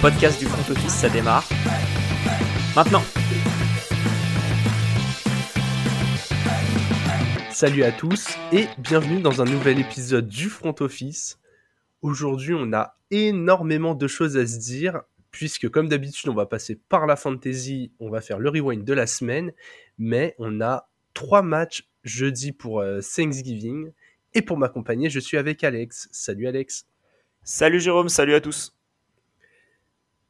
podcast du front office, ça démarre. Maintenant. Salut à tous et bienvenue dans un nouvel épisode du front office. Aujourd'hui, on a énormément de choses à se dire puisque comme d'habitude, on va passer par la fantasy, on va faire le rewind de la semaine, mais on a trois matchs jeudi pour euh, Thanksgiving et pour m'accompagner, je suis avec Alex. Salut Alex. Salut Jérôme, salut à tous.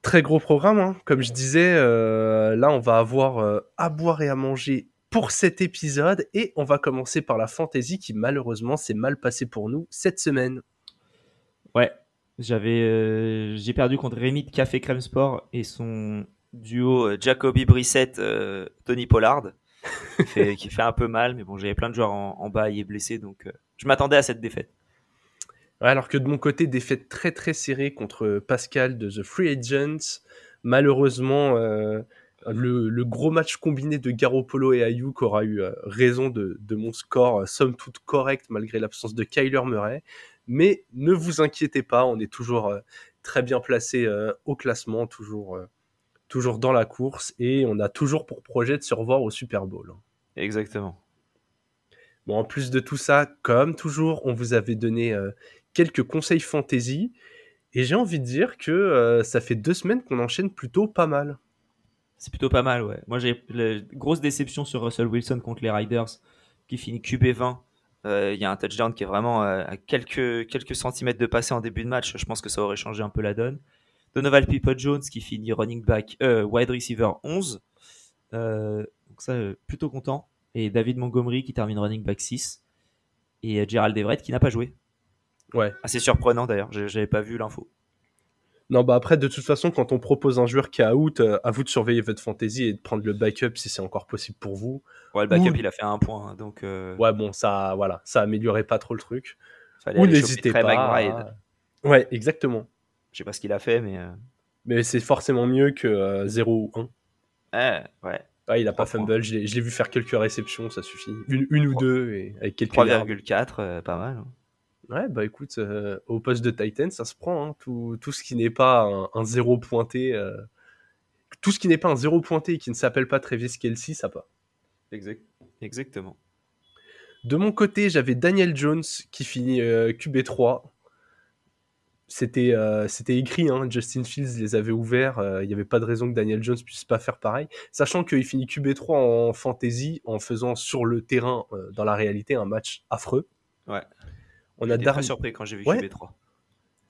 Très gros programme, hein. comme je disais, euh, là on va avoir euh, à boire et à manger pour cet épisode et on va commencer par la fantasy qui malheureusement s'est mal passé pour nous cette semaine. Ouais, j'avais euh, j'ai perdu contre Rémi de Café Crème Sport et son duo Jacoby Brissett Tony Pollard qui, fait, qui, fait, un peu mal mais bon j'avais plein de joueurs en, en bas et blessés donc je m'attendais à cette défaite alors que de mon côté, défaite très très serrée contre Pascal de The Free Agents. Malheureusement, euh, le, gros match combiné de Garoppolo et Ayuk aura eu euh, raison de, mon score, euh, somme toute correct malgré l'absence de Kyler Murray. Mais ne vous inquiétez pas, on est toujours très bien placé au classement, toujours, toujours dans la course et on a toujours pour projet de se revoir au Super Bowl. Exactement. Bon, en plus de tout ça, comme toujours, on vous avait donné quelques conseils fantasy. Et j'ai envie de dire que euh, ça fait deux semaines qu'on enchaîne plutôt pas mal. C'est plutôt pas mal, ouais. Moi, j'ai grosse déception sur Russell Wilson contre les Riders, qui finit QB20. Euh, il y a un touchdown qui est vraiment euh, à quelques, centimètres de passé en début de match. Je pense que ça aurait changé un peu la donne. Donovan People Jones qui finit running back, wide receiver 11. donc ça, plutôt content. Et David Montgomery qui termine running back 6. Et Gerald Everett qui n'a pas joué. Ouais. Assez surprenant d'ailleurs, j'avais pas vu l'info. Non, bah après, de toute façon, quand on propose un joueur qui est out, euh, à vous de surveiller votre fantasy et de prendre le backup si c'est encore possible pour vous. Ouais, le backup, il a fait un point, hein, donc. Euh, ouais, bon, ça, voilà, ça améliorait pas trop le truc. Ou n'hésitez pas. Ouais, exactement. Je sais pas ce qu'il a fait, mais. Euh, mais c'est forcément mieux que 0 ou 1. Ouais, ouais. Ouais, il a pas fumble, je l'ai vu faire quelques réceptions, ça suffit. Une, une ou deux, et avec quelques 3,4, pas mal. Hein. Ouais, bah écoute, euh, au poste de Titan, ça se prend. Hein. Tout, tout, ce qui n'est pas un, zéro pointé, euh, tout ce qui n'est pas un zéro pointé et qui ne s'appelle pas Travis Kelsey, ça pas. Exact. Exactement. De mon côté, j'avais Daniel Jones qui finit euh, QB3. C'était c'était écrit, hein, Justin Fields les avait ouverts. Il n'y avait pas de raison que Daniel Jones puisse pas faire pareil. Sachant qu'il finit QB3 en fantasy en faisant sur le terrain, dans la réalité, un match affreux. Ouais. On a surpris quand j'ai vu ouais. 3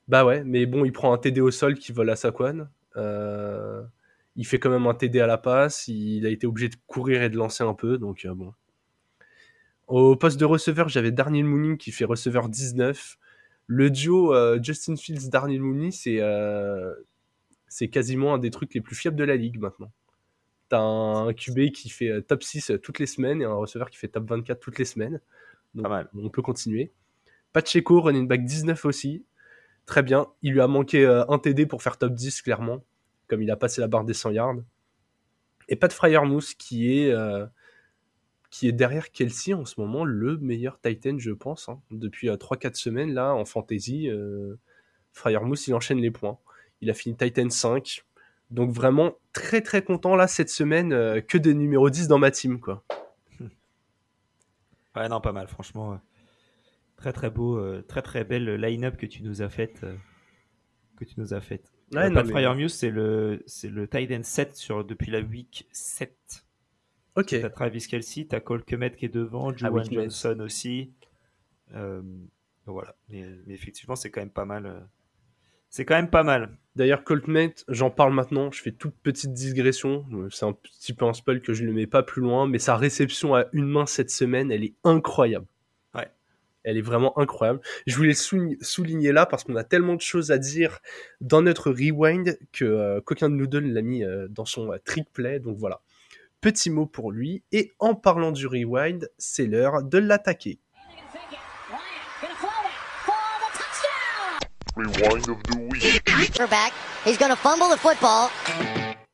Bah ouais, mais bon, il prend un TD au sol qui vole à Saquon. Euh, il fait quand même un TD à la passe. Il a été obligé de courir et de lancer un peu, donc euh, bon. Au poste de receveur, j'avais Darnell Mooney qui fait receveur 19. Le duo euh, Justin Fields Darnell Mooney, c'est c'est quasiment un des trucs les plus fiables de la ligue maintenant. T'as un QB qui fait top 6 toutes les semaines et un receveur qui fait top 24 toutes les semaines. Donc, on peut continuer. Pacheco, running back 19 aussi. Très bien. Il lui a manqué euh, un TD pour faire top 10, clairement, comme il a passé la barre des 100 yards. Et Pat Fryermouth, qui est, euh, qui est derrière Kelsey en ce moment, le meilleur Titan, je pense. Hein. Depuis 3-4 euh, semaines, là, en fantasy, Fryermouth, il enchaîne les points. Il a fini Titan 5. Donc vraiment très très content là cette semaine que des numéros 10 dans ma team quoi. Ouais non pas mal franchement. Très très beau, euh, très très belle line-up que tu nous as faite. Euh, que tu nous as faite. Ouais, euh, Pat mais... c'est le, c'est le tight end 7 sur, depuis la week 7. Ok. T'as Travis Kelsey, t'as Cole Kemet qui est devant, ah Juwan Johnson aussi. voilà. Mais, effectivement, c'est quand même pas mal. c'est quand même pas mal. D'ailleurs, Coltmate, j'en parle maintenant. Je fais toute petite digression. C'est un petit peu un spoil que je ne mets pas plus loin. Mais sa réception à une main cette semaine, elle est incroyable. Elle est vraiment incroyable. Je voulais souligner là parce qu'on a tellement de choses à dire dans notre rewind que euh, Coquin de Noodle l'a mis euh, dans son euh, trick play. Donc voilà. Petit mot pour lui. Et en parlant du rewind, c'est l'heure de l'attaquer.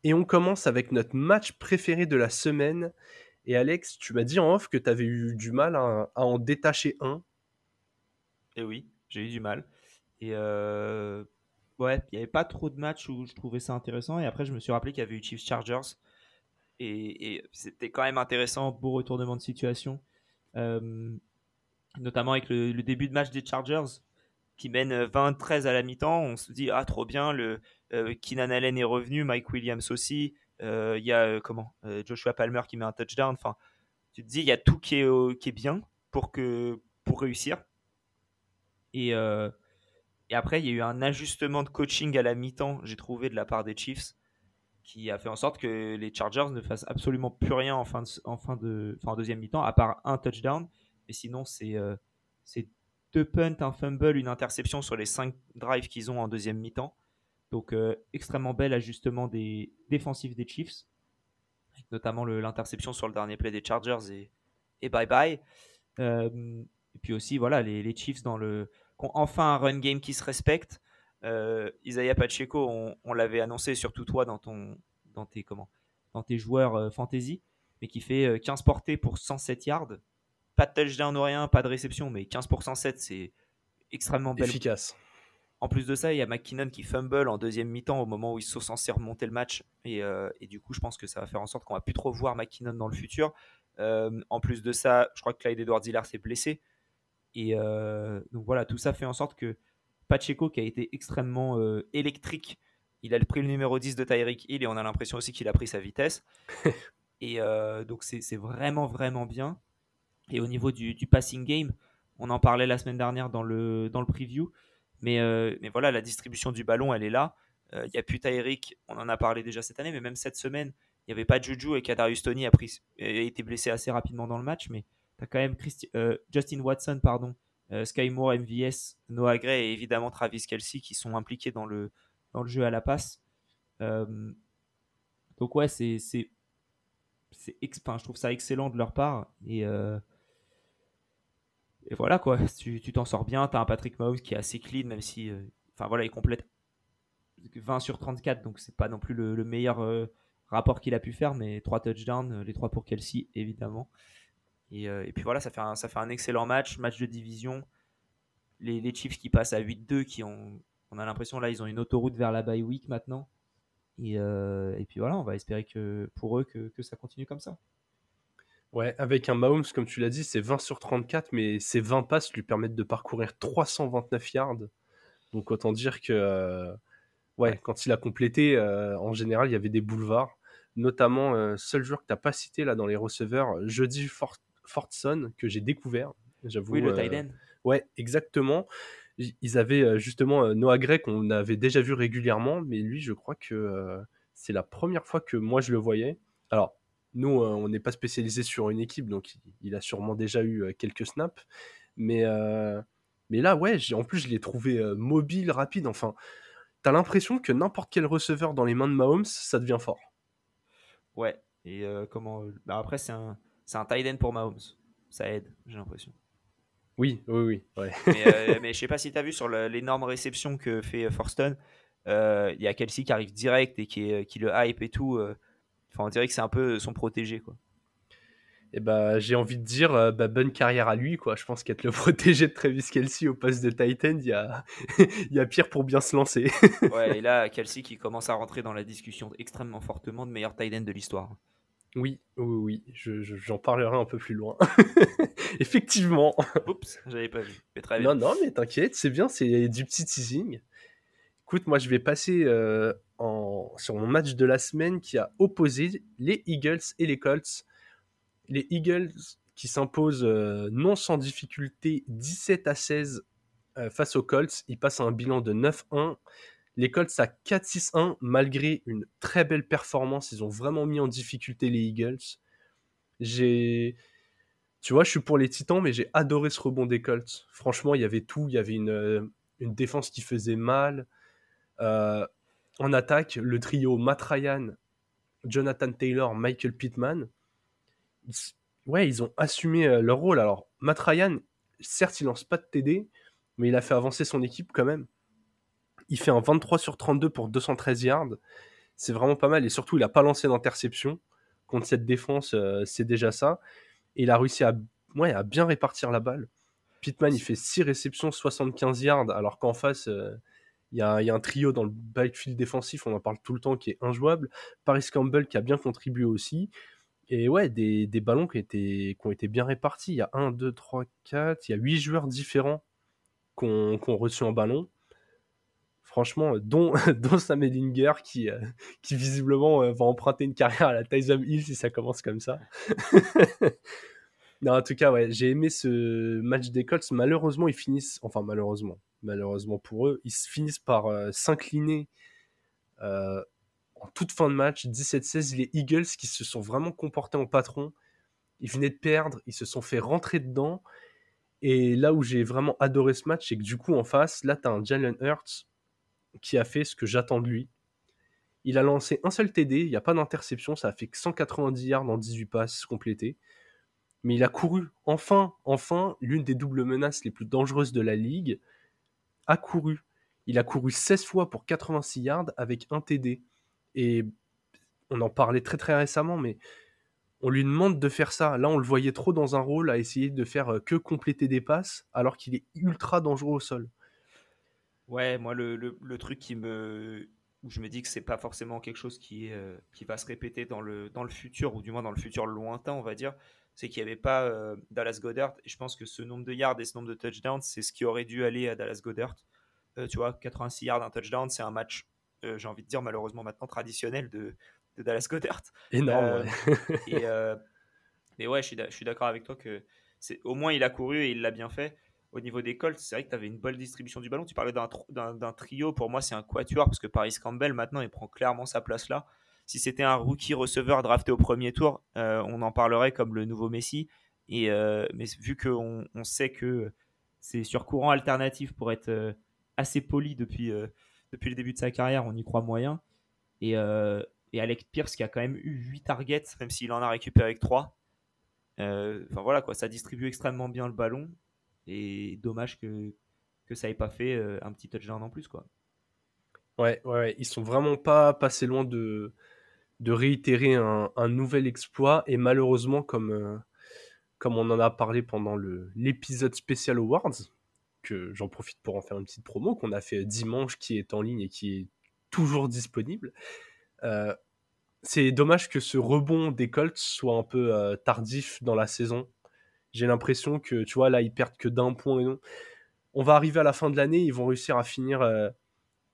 Et on commence avec notre match préféré de la semaine. Et Alex, tu m'as dit en off que tu avais eu du mal à en détacher un. Et oui, j'ai eu du mal. Et euh, ouais, il n'y avait pas trop de matchs où je trouvais ça intéressant. Et après, je me suis rappelé qu'il y avait eu Chiefs Chargers. Et, c'était quand même intéressant, beau retournement de situation. Euh, notamment avec le, début de match des Chargers qui mènent 20-13 à la mi-temps. On se dit, ah, trop bien, le, euh, Keenan Allen est revenu, Mike Williams aussi. Euh, il y a comment Joshua Palmer qui met un touchdown. Enfin, tu te dis, il y a tout qui est, qui est bien pour, que, pour réussir. Et, et après, il y a eu un ajustement de coaching à la mi-temps, j'ai trouvé, de la part des Chiefs, qui a fait en sorte que les Chargers ne fassent absolument plus rien en, fin de, en, fin de, en deuxième mi-temps, à part un touchdown. Et sinon, c'est euh, deux punts, un fumble, une interception sur les cinq drives qu'ils ont en deuxième mi-temps. Donc, euh, extrêmement bel ajustement des défensifs des Chiefs, notamment l'interception sur le dernier play des Chargers et, et bye bye. Euh, et puis aussi, voilà, les Chiefs dans le enfin un run game qui se respecte. Euh, Isaiah Pacheco, on, l'avait annoncé, surtout toi dans, ton, dans, tes, comment, dans tes joueurs euh, fantasy, mais qui fait 15 euh, portées pour 107 yards. Pas de touchdown ou rien, pas de réception, mais 15 pour 107, c'est extrêmement belle. efficace. En plus de ça, il y a McKinnon qui fumble en deuxième mi-temps au moment où ils sont censés remonter le match. Et, et, du coup, je pense que ça va faire en sorte qu'on va plus trop voir McKinnon dans le futur. en plus de ça, je crois que Clyde Edwards Hiller s'est blessé. Et euh, donc voilà, tout ça fait en sorte que Pacheco, qui a été extrêmement euh, électrique, il a pris le numéro 10 de Tyreek Hill et on a l'impression aussi qu'il a pris sa vitesse. et euh, donc c'est vraiment, vraiment bien. Et au niveau du, passing game, on en parlait la semaine dernière dans le, dans le preview. Mais, mais voilà, la distribution du ballon, elle est là. Il n'y a plus Tyreek, on en a parlé déjà cette année, mais même cette semaine, il n'y avait pas Juju et Kadarius Tony a, pris, a été blessé assez rapidement dans le match. Mais quand même euh, Justin Watson, pardon, euh, Sky Moore, MVS, Noah Gray et évidemment Travis Kelsey qui sont impliqués dans le, dans le jeu à la passe. Euh, donc ouais, c'est, c'est, c'est je trouve ça excellent de leur part. Et, et voilà quoi, tu, tu t'en sors bien. Tu as un Patrick Mahomes qui est assez clean, même si, enfin voilà, il complète 20 sur 34, donc c'est pas non plus le, le meilleur rapport qu'il a pu faire, mais 3 touchdowns, les 3 pour Kelsey évidemment. Euh, et, puis voilà, ça fait, un, ça fait un excellent match, match de division. Les, les Chiefs qui passent à 8-2, qui ont, on a l'impression là, ils ont une autoroute vers la bye week maintenant. Et, euh, et puis voilà, on va espérer que pour eux que, que, ça continue comme ça. Ouais, avec un Mahomes, comme tu l'as dit, c'est 20 sur 34, mais ces 20 passes lui permettent de parcourir 329 yards. Donc autant dire que euh, ouais, quand il a complété, en général, il y avait des boulevards. Notamment, seul joueur que tu n'as pas cité là dans les receveurs, jeudi Fort Fortson que j'ai découvert. J'avoue. Oui, le euh, Ouais, exactement. Ils avaient euh, justement euh, Noah Gray qu'on avait déjà vu régulièrement, mais lui, je crois que c'est la première fois que moi je le voyais. Alors, nous, on n'est pas spécialisé sur une équipe, donc il a sûrement déjà eu quelques snaps. Mais, mais là, ouais, en plus, je l'ai trouvé mobile, rapide. Enfin, t'as l'impression que n'importe quel receveur dans les mains de Mahomes, ça devient fort. Ouais, et comment. Bah, après, c'est un c'est un tight end pour Mahomes. Ça aide, j'ai l'impression. Oui, oui, oui. mais, euh, mais je sais pas si tu as vu sur l'énorme réception que fait euh, Forston. Euh, il y a Kelsey qui arrive direct et qui, qui le hype et tout. Enfin, on dirait que c'est un peu son protégé. quoi. Et eh bah, j'ai envie de dire bah, bonne carrière à lui. quoi. Je pense qu'être le protégé de Travis Kelsey au poste de Titan, il y a, y a pire pour bien se lancer. ouais, et là, Kelsey qui commence à rentrer dans la discussion extrêmement fortement de meilleur Titan de l'histoire. Oui, oui, oui, j'en parlerai un peu plus loin. Effectivement. Oups, j'avais pas vu. Non, non, mais t'inquiète, c'est bien, c'est du petit teasing. Écoute, moi je vais passer euh, en, sur mon match de la semaine qui a opposé les Eagles et les Colts. Les Eagles qui s'imposent euh, non sans difficulté 17 à 16 euh, face aux Colts. Ils passent à un bilan de 9-1. Les Colts à 4-6-1, malgré une très belle performance. Ils ont vraiment mis en difficulté les Eagles. J'ai. Tu vois, je suis pour les Titans, mais j'ai adoré ce rebond des Colts. Franchement, il y avait tout. Il y avait une, euh, défense qui faisait mal. Euh, en attaque, le trio Matt Jonathan Taylor, Michael Pittman. ouais, ils ont assumé euh, leur rôle. Alors, Matt certes, il lance pas de TD, mais il a fait avancer son équipe quand même. Il fait un 23 sur 32 pour 213 yards. C'est vraiment pas mal. Et surtout, il n'a pas lancé d'interception. Contre cette défense, euh, c'est déjà ça. Et il a réussi à, bien répartir la balle. Pittman, il fait 6 réceptions, 75 yards, alors qu'en face, euh, Il y, a, un trio dans le backfield défensif, on en parle tout le temps, qui est injouable. Paris Campbell qui a bien contribué aussi. Et ouais, des, ballons qui, ont été bien répartis. Il y a 1, 2, 3, 4, il y a 8 joueurs différents qui ont, reçu un ballon. Franchement, dont, dont Sam Edinger qui, euh, qui visiblement euh, va emprunter une carrière à la Tyson Hill si ça commence comme ça. non, en tout cas, ouais, j'ai aimé ce match des Colts. Malheureusement, ils finissent, enfin malheureusement, malheureusement pour eux, ils finissent par euh, s'incliner en toute fin de match, 17-16, les Eagles qui se sont vraiment comportés en patron. Ils venaient de perdre, ils se sont fait rentrer dedans. Et là où j'ai vraiment adoré ce match, c'est que du coup, en face, là, tu as un Jalen Hurts qui a fait ce que j'attends de lui. Il a lancé un seul TD, il n'y a pas d'interception, ça a fait que 190 yards en 18 passes complétées. Mais il a couru, enfin, enfin, l'une des doubles menaces les plus dangereuses de la ligue, a couru. Il a couru 16 fois pour 86 yards avec un TD. Et on en parlait très très récemment, mais on lui demande de faire ça. Là, on le voyait trop dans un rôle à essayer de faire euh, que compléter des passes, alors qu'il est ultra dangereux au sol. Ouais, moi, le, le, truc qui me. où je me dis que c'est pas forcément quelque chose qui, euh, qui va se répéter dans le, dans le futur, ou du moins dans le futur lointain, on va dire, c'est qu'il n'y avait pas euh, Dallas Goddard. Et je pense que ce nombre de yards et ce nombre de touchdowns, c'est ce qui aurait dû aller à Dallas Goddard. tu vois, 86 yards, un touchdown, c'est un match euh, j'ai envie de dire malheureusement maintenant traditionnel de, Dallas Goddard. Énorme. Euh, et, euh, mais ouais, je suis d'accord avec toi que c'est au moins il a couru et il l'a bien fait. Au niveau des Colts, c'est vrai que tu avais une bonne distribution du ballon. Tu parlais d'un trio. Pour moi, c'est un quatuor parce que Paris Campbell, maintenant, il prend clairement sa place là. Si c'était un rookie receveur drafté au premier tour, on en parlerait comme le nouveau Messi. Et, mais vu qu'on on sait que c'est sur courant alternatif pour être assez poli depuis, depuis le début de sa carrière, on y croit moyen. Et, euh, et Alec Pierce qui a quand même eu 8 targets, même s'il en a récupéré avec 3. Euh, enfin voilà quoi, ça distribue extrêmement bien le ballon. Et dommage que, que ça ait pas fait euh, un petit touchdown en plus quoi. Ouais, ouais, ils sont vraiment pas passés loin de, de réitérer un, nouvel exploit. Et malheureusement, comme, comme on en a parlé pendant l'épisode spécial Awards, que j'en profite pour en faire une petite promo qu'on a fait dimanche, qui est en ligne et qui est toujours disponible. Euh, c'est dommage que ce rebond des Colts soit un peu euh, tardif dans la saison. J'ai l'impression que, tu vois, là, ils perdent que d'un point et non. On va arriver à la fin de l'année, ils vont réussir à finir, euh,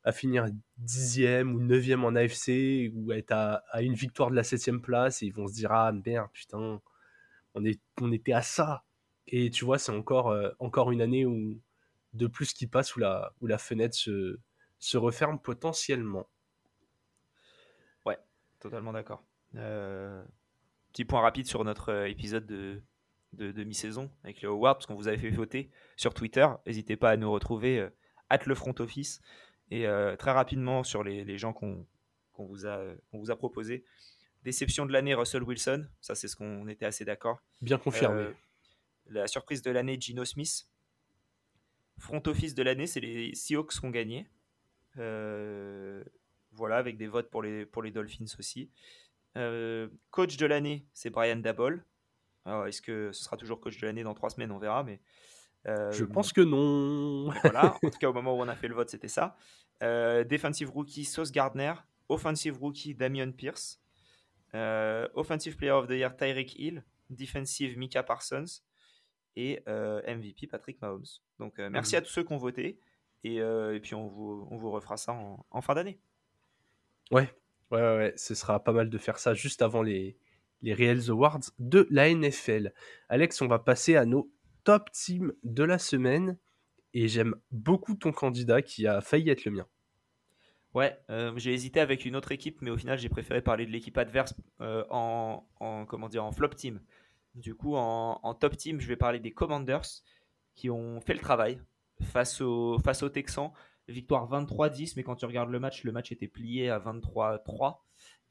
à finir dixième ou neuvième en AFC ou être à, une victoire de la septième place et ils vont se dire ah merde putain on, est, on était à ça et tu vois c'est encore, encore une année où de plus qui passe où la, où la fenêtre se, se referme potentiellement. Ouais, totalement d'accord. Euh, petit point rapide sur notre euh, épisode de, de, mi-saison avec les awards, parce qu'on vous avait fait voter sur Twitter. N'hésitez pas à nous retrouver euh, at le front office et très rapidement sur les, les gens qu'on vous, a, vous a proposé. Déception de l'année, Russell Wilson. Ça, c'est ce qu'on était assez d'accord. Bien confirmé. la surprise de l'année, Gino Smith. Front office de l'année, c'est les Seahawks qui ont gagné. Euh, voilà, avec des votes pour les, pour les Dolphins aussi. Euh, coach de l'année, c'est Brian Dabol. Alors, est-ce que ce sera toujours coach de l'année dans trois semaines? On verra, mais. Euh, Je pense que non. voilà, en tout cas, au moment où on a fait le vote, c'était ça. defensive rookie, Sauce Gardner. Offensive rookie, Damian Pierce. offensive player of the year, Tyreek Hill. Defensive, Mika Parsons et euh, MVP Patrick Mahomes. Donc euh, merci à tous ceux qui ont voté et, euh, et puis on vous, on vous, refera ça en, fin d'année. Ouais. ouais, ouais, ce sera pas mal de faire ça juste avant les, les Reals Awards de la NFL. Alex, on va passer à nos top teams de la semaine et j'aime beaucoup ton candidat qui a failli être le mien. Ouais, j'ai hésité avec une autre équipe, mais au final j'ai préféré parler de l'équipe adverse en, en, comment dire en flop team. Du coup, en, top team, je vais parler des Commanders qui ont fait le travail face, face aux Texans. Victoire 23-10, mais quand tu regardes le match, le match était plié à 23-3.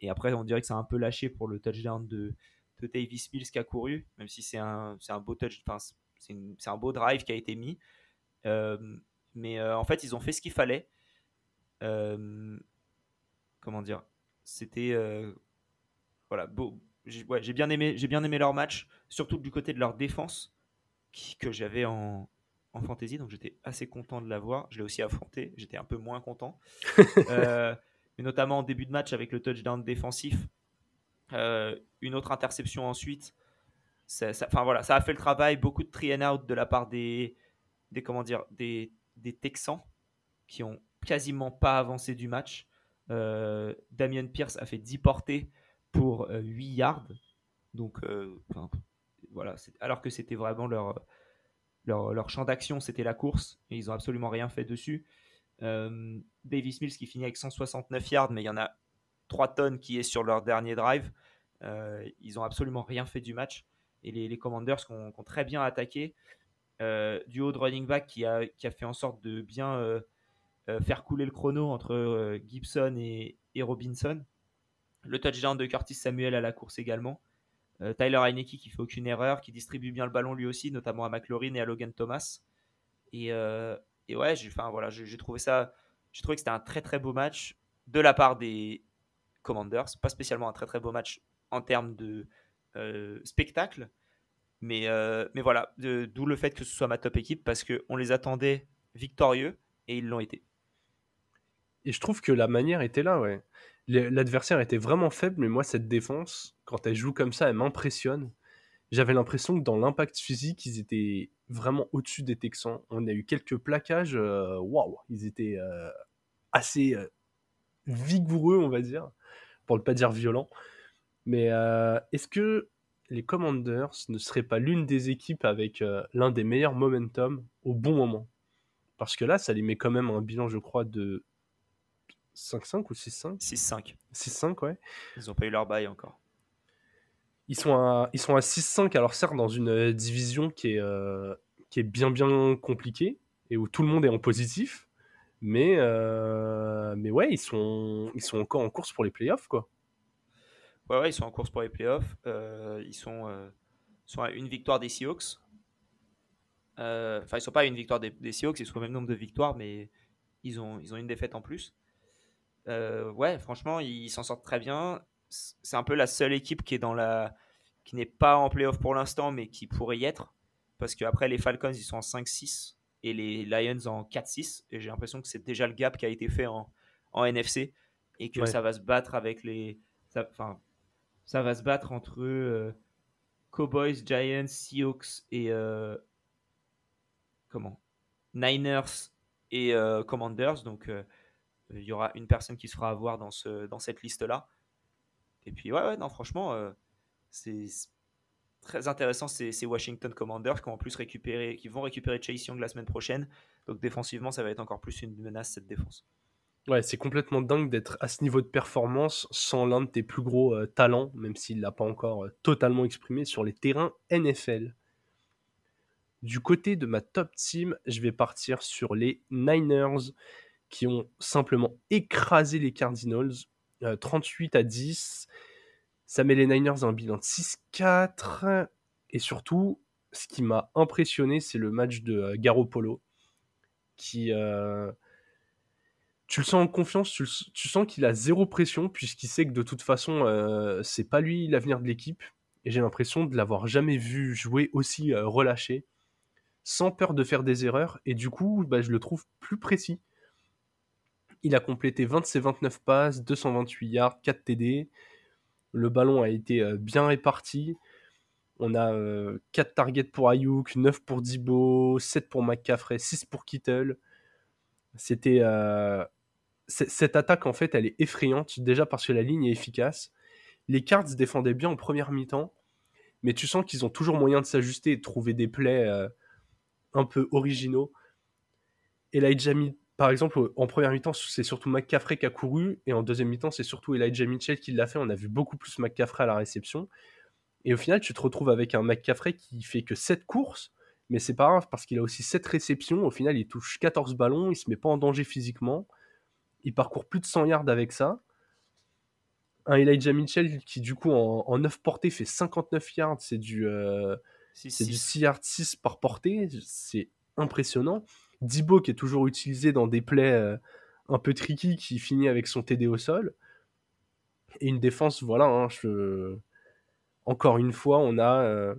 Et après, on dirait que ça a un peu lâché pour le touchdown de, de Davis Mills qui a couru, même si c'est un, un, beau touch, c'est un beau drive qui a été mis. Euh, mais euh, en fait, ils ont fait ce qu'il fallait. Euh, comment dire? C'était voilà, beau, j'ai bien, aimé, bien aimé leur match, surtout du côté de leur défense, que j'avais en, en fantasy, donc j'étais assez content de l'avoir. Je l'ai aussi affronté, j'étais un peu moins content. Euh, mais notamment en début de match avec le touchdown défensif. Euh, une autre interception ensuite. Ça, enfin, voilà, ça a fait le travail. Beaucoup de try and out de la part des, comment dire, des, Texans qui ont quasiment pas avancé du match. Euh, Damien Pierce a fait 10 portées pour 8 yards. Donc, voilà, alors que c'était vraiment leur, leur, champ d'action, c'était la course, et ils n'ont absolument rien fait dessus. Euh, Davis Mills qui finit avec 169 yards, mais il y en a 3 tonnes qui est sur leur dernier drive. Euh, ils n'ont absolument rien fait du match. Et les, Commanders qui ont, très bien attaqué. Euh, du haut de running back qui a, fait en sorte de bien faire couler le chrono entre Gibson et, Robinson. Le touchdown de Curtis Samuel à la course également. Tyler Heineke qui fait aucune erreur, qui distribue bien le ballon lui aussi, notamment à McLaurin et à Logan Thomas. Et, ouais, j'ai, voilà, j'ai, trouvé ça, j'ai trouvé que c'était un très très beau match de la part des Commanders, pas spécialement un très très beau match en termes de euh, spectacle, mais, mais voilà, d'où le fait que ce soit ma top équipe parce qu'on les attendait victorieux et ils l'ont été. Et je trouve que la manière était là, ouais. L'adversaire était vraiment faible, mais moi, cette défense, quand elle joue comme ça, elle m'impressionne. J'avais l'impression que dans l'impact physique, ils étaient vraiment au-dessus des Texans. On a eu quelques plaquages, euh, waouh, ils étaient euh, assez euh, vigoureux, on va dire, pour ne pas dire violents. Mais est-ce que les Commanders ne seraient pas l'une des équipes avec l'un des meilleurs momentum au bon moment? Parce que là, ça les met quand même un bilan, je crois, de 5-5 ou 6-5 6-5. 6-5, ouais. Ils n'ont pas eu leur bail encore. Ils sont à, ils sont à 6-5, alors certes, dans une euh, division qui est, euh, qui est bien, bien compliquée et où tout le monde est en positif. Mais, euh, mais ouais, ils sont, ils sont encore en course pour les playoffs, quoi. Ouais, ouais, ils sont en course pour les playoffs. ils sont, sont à une victoire des Seahawks. Enfin, ils sont pas à une victoire des, des Seahawks, ils sont au même nombre de victoires, mais ils ont, ils ont une défaite en plus. ouais, franchement, ils s'en sortent très bien c'est un peu la seule équipe qui est dans la qui n'est pas en playoff pour l'instant, mais qui pourrait y être. Parce qu'après, les Falcons, ils sont en 5-6 et les Lions en 4-6. Et j'ai l'impression que c'est déjà le gap qui a été fait en, en NFC et que ça va se battre avec les. Enfin, ça, va se battre entre euh, Cowboys, Giants, Seahawks et. Euh, comment? Niners et euh, Commanders. Donc, il y aura une personne qui se fera avoir dans, ce, dans cette liste-là. Et puis, ouais, non, franchement, euh, c'est très intéressant ces, Washington Commanders qui, plus qui vont récupérer Chase Young la semaine prochaine. Donc, défensivement, ça va être encore plus une menace cette défense. Ouais, c'est complètement dingue d'être à ce niveau de performance sans l'un de tes plus gros euh, talents, même s'il ne l'a pas encore euh, totalement exprimé sur les terrains NFL. Du côté de ma top team, je vais partir sur les Niners qui ont simplement écrasé les Cardinals 38 euh, à 10. Ça met les Niners un bilan de 6-4. Et surtout, ce qui m'a impressionné, c'est le match de euh, Garoppolo. Qui. Euh, tu le sens en confiance, tu, sens qu'il a zéro pression, puisqu'il sait que de toute façon, c'est pas lui l'avenir de l'équipe. Et j'ai l'impression de l'avoir jamais vu jouer aussi relâché, sans peur de faire des erreurs. Et du coup, bah, je le trouve plus précis. Il a complété 20 de ses 29 passes, 228 yards, 4 TD. Le ballon a été euh, bien réparti. On a 4 euh, targets pour Ayuk, 9 pour Dibo, 7 pour McCaffrey, 6 pour Kittle. C'était. Euh, cette attaque, en fait, elle est effrayante, déjà parce que la ligne est efficace. Les Cards défendaient bien en première mi-temps, mais tu sens qu'ils ont toujours moyen de s'ajuster et de trouver des plays un peu originaux. Jamie par exemple, en première mi-temps, c'est surtout McCaffrey qui a couru, et en deuxième mi-temps, c'est surtout Elijah Mitchell qui l'a fait. On a vu beaucoup plus McCaffrey à la réception. Et au final, tu te retrouves avec un McCaffrey qui fait que 7 courses, mais c'est pas grave parce qu'il a aussi 7 réceptions. Au final, il touche 14 ballons, il se met pas en danger physiquement. Il parcourt plus de 100 yards avec ça. Un Elijah Mitchell qui, du coup, en, 9 portées, fait 59 yards. C'est du, euh, c'est du 6 yards 6 par portée. C'est impressionnant. Dibo qui est toujours utilisé dans des plays euh, un peu tricky qui finit avec son TD au sol. Et une défense, voilà, hein, encore une fois, on a, euh,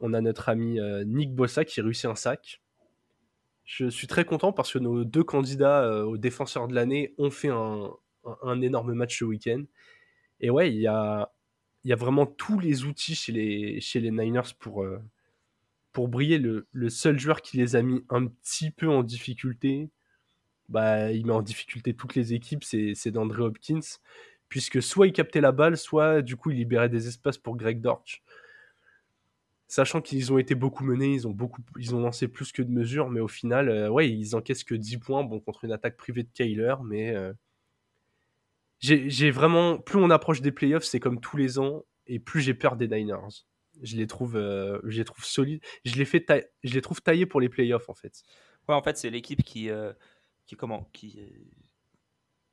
on a notre ami euh, Nick Bossa qui réussit un sac. Je suis très content parce que nos deux candidats aux défenseurs de l'année ont fait un, énorme match ce week-end. Et ouais, il y a, y a vraiment tous les outils chez les, chez les Niners pour, pour briller. Le, seul joueur qui les a mis un petit peu en difficulté, bah, il met en difficulté toutes les équipes, c'est d'André Hopkins. Puisque soit il captait la balle, soit du coup il libérait des espaces pour Greg Dortch sachant qu'ils ont été beaucoup menés, ils ont, beaucoup, ils ont lancé plus que de mesures, mais au final, euh, ouais, ils encaissent que 10 points bon, contre une attaque privée de Kyler, mais euh, j'ai vraiment, plus on approche des playoffs, c'est comme tous les ans, et plus j'ai peur des Niners. Je les trouve, euh, je les trouve solides, je les, fais je les trouve taillés pour les playoffs en fait. Ouais, en fait, c'est l'équipe qui, qui, comment, qui,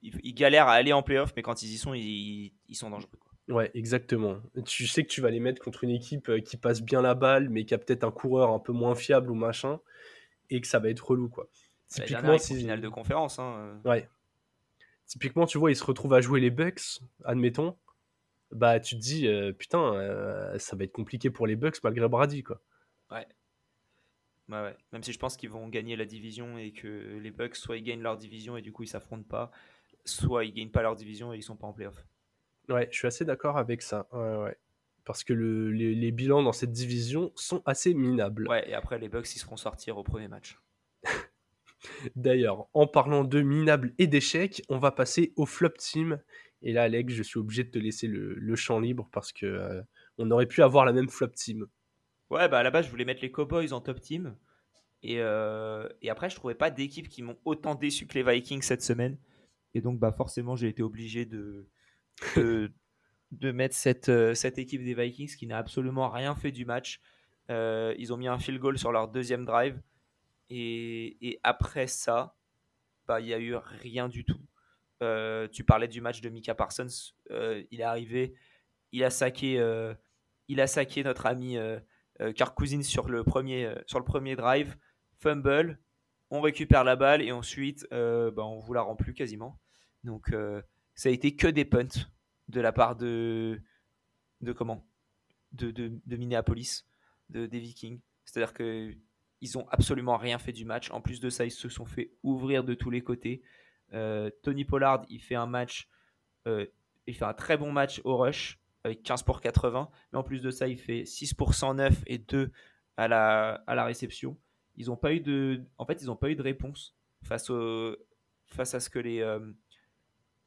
ils, galèrent à aller en playoffs, mais quand ils y sont, ils, ils sont dangereux. Ouais, exactement. Tu sais que tu vas les mettre contre une équipe euh, qui passe bien la balle, mais qui a peut-être un coureur un peu moins fiable ou machin, et que ça va être relou, quoi. Typiquement, c'est finale de conférence. Hein. Euh. Ouais. Typiquement, tu vois, ils se retrouvent à jouer les Bucks, admettons. Bah, tu te dis, euh, putain, ça va être compliqué pour les Bucks malgré Brady, quoi. Ouais. Ouais, ouais. Même si je pense qu'ils vont gagner la division et que les Bucks, soit ils gagnent leur division et du coup ils s'affrontent pas, soit ils gagnent pas leur division et ils sont pas en playoff. Ouais, je suis assez d'accord avec ça. Parce que les, bilans dans cette division sont assez minables. Ouais, et après les Bucks, ils seront sortir au premier match. D'ailleurs, en parlant de minables et d'échecs, on va passer au flop team. Et là, Alex, je suis obligé de te laisser le, champ libre parce que euh, on aurait pu avoir la même flop team. Ouais, bah à la base, je voulais mettre les Cowboys en top team. Et, euh, et après, je trouvais pas d'équipe qui m'ont autant déçu que les Vikings cette semaine. Et donc, bah forcément, j'ai été obligé de, de, mettre cette, euh, cette équipe des Vikings qui n'a absolument rien fait du match. Euh, ils ont mis un field goal sur leur deuxième drive. Et, après ça, bah, il n'y a eu rien du tout. Euh, tu parlais du match de Mika Parsons. il est arrivé, il a saqué, il a saqué notre ami Kirk Cousins sur le premier, sur le premier drive. Fumble, on récupère la balle et ensuite, bah, on vous la rend plus quasiment. Donc, ça a été que des punts de la part de, de comment? De, de, Minneapolis, de, des Vikings. C'est-à-dire que ils ont absolument rien fait du match. En plus de ça, ils se sont fait ouvrir de tous les côtés. Euh, Tony Pollard, il fait un match, euh, il fait un très bon match au rush avec 15 pour 80. Mais en plus de ça, il fait 6 pour 109 et 2 à la, à la réception. Ils ont pas eu de, en fait, ils n'ont pas eu de réponse face, au, face à ce que les, euh,